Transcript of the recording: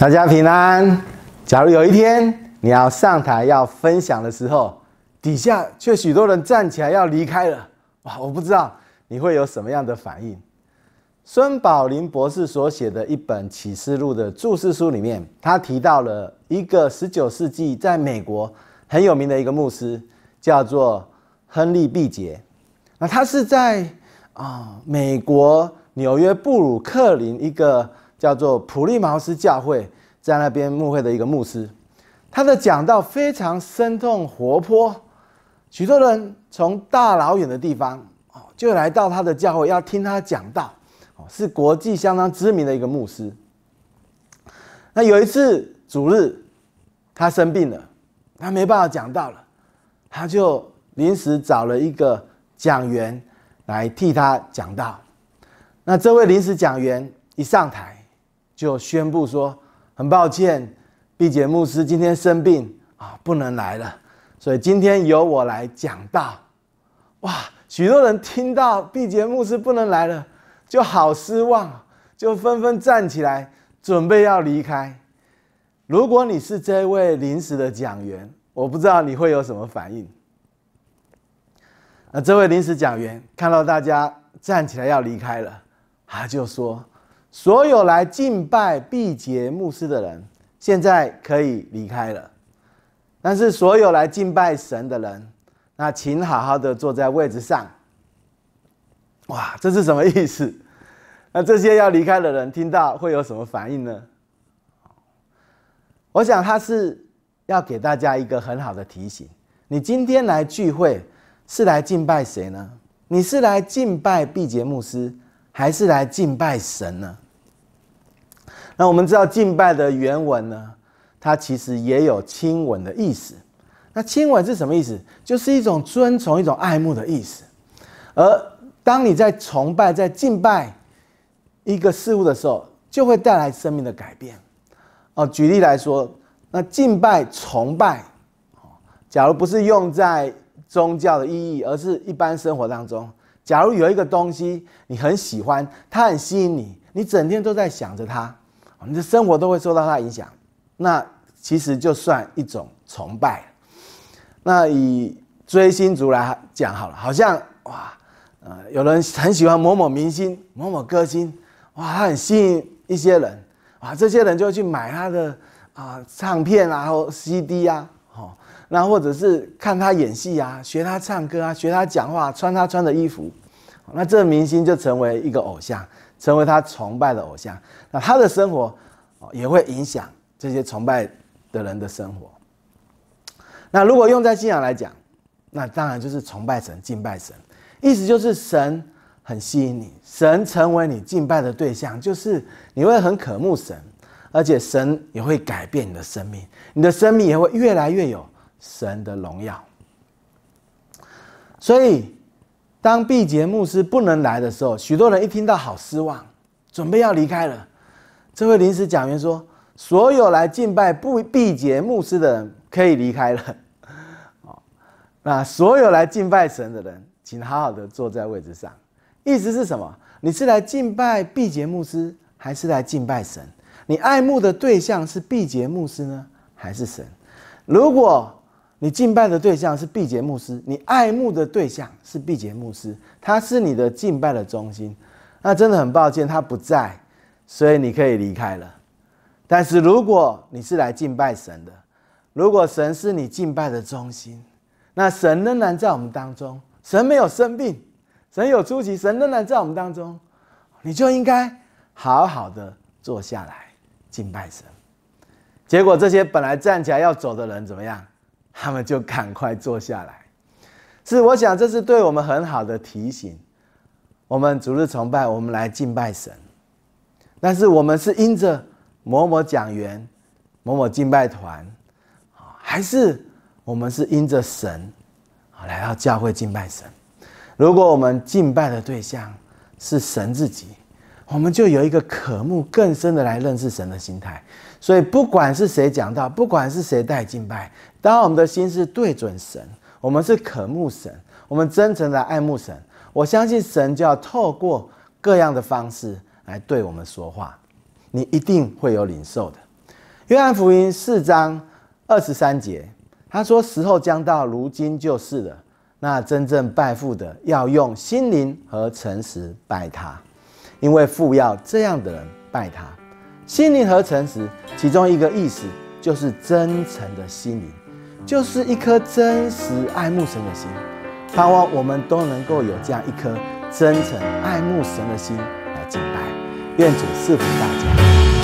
大家平安。假如有一天你要上台要分享的时候，底下却许多人站起来要离开了，哇！我不知道你会有什么样的反应。孙宝林博士所写的一本《启示录》的注释书里面，他提到了一个十九世纪在美国很有名的一个牧师，叫做亨利·毕节。那他是在啊美国纽约布鲁克林一个。叫做普利茅斯教会，在那边牧会的一个牧师，他的讲道非常生动活泼，许多人从大老远的地方哦，就来到他的教会要听他讲道，哦，是国际相当知名的一个牧师。那有一次主日，他生病了，他没办法讲道了，他就临时找了一个讲员来替他讲道。那这位临时讲员一上台。就宣布说，很抱歉，毕节牧师今天生病啊，不能来了，所以今天由我来讲道。哇，许多人听到毕节牧师不能来了，就好失望，就纷纷站起来准备要离开。如果你是这位临时的讲员，我不知道你会有什么反应。那这位临时讲员看到大家站起来要离开了，他就说。所有来敬拜毕节牧师的人，现在可以离开了。但是所有来敬拜神的人，那请好好的坐在位置上。哇，这是什么意思？那这些要离开的人听到会有什么反应呢？我想他是要给大家一个很好的提醒：你今天来聚会是来敬拜谁呢？你是来敬拜毕节牧师？还是来敬拜神呢？那我们知道敬拜的原文呢，它其实也有亲吻的意思。那亲吻是什么意思？就是一种尊崇、一种爱慕的意思。而当你在崇拜、在敬拜一个事物的时候，就会带来生命的改变。哦，举例来说，那敬拜、崇拜，假如不是用在宗教的意义，而是一般生活当中。假如有一个东西你很喜欢，它很吸引你，你整天都在想着它，你的生活都会受到它影响，那其实就算一种崇拜。那以追星族来讲好了，好像哇，呃，有人很喜欢某某明星、某某歌星，哇，他很吸引一些人，哇，这些人就去买他的啊唱片啊或 CD 啊。哦那或者是看他演戏啊，学他唱歌啊，学他讲话，穿他穿的衣服，那这个明星就成为一个偶像，成为他崇拜的偶像。那他的生活也会影响这些崇拜的人的生活。那如果用在信仰来讲，那当然就是崇拜神、敬拜神，意思就是神很吸引你，神成为你敬拜的对象，就是你会很渴慕神，而且神也会改变你的生命，你的生命也会越来越有。神的荣耀，所以当毕节牧师不能来的时候，许多人一听到好失望，准备要离开了。这位临时讲员说：“所有来敬拜不毕节牧师的人可以离开了。”哦，那所有来敬拜神的人，请好好的坐在位置上。意思是什么？你是来敬拜毕节牧师，还是来敬拜神？你爱慕的对象是毕节牧师呢，还是神？如果你敬拜的对象是毕节牧师，你爱慕的对象是毕节牧师，他是你的敬拜的中心。那真的很抱歉，他不在，所以你可以离开了。但是如果你是来敬拜神的，如果神是你敬拜的中心，那神仍然在我们当中，神没有生病，神有出席，神仍然在我们当中，你就应该好好的坐下来敬拜神。结果这些本来站起来要走的人怎么样？他们就赶快坐下来，是我想这是对我们很好的提醒。我们逐日崇拜，我们来敬拜神，但是我们是因着某某讲员、某某敬拜团，还是我们是因着神啊来到教会敬拜神？如果我们敬拜的对象是神自己，我们就有一个渴慕更深的来认识神的心态。所以，不管是谁讲到，不管是谁带敬拜，当我们的心是对准神，我们是渴慕神，我们真诚的爱慕神，我相信神就要透过各样的方式来对我们说话，你一定会有领受的。约翰福音四章二十三节，他说：“时候将到，如今就是了。那真正拜父的，要用心灵和诚实拜他，因为父要这样的人拜他。心灵和诚实，其中一个意思就是真诚的心灵，就是一颗真实爱慕神的心。盼望我们都能够有这样一颗真诚爱慕神的心来敬拜。愿主赐福大家。”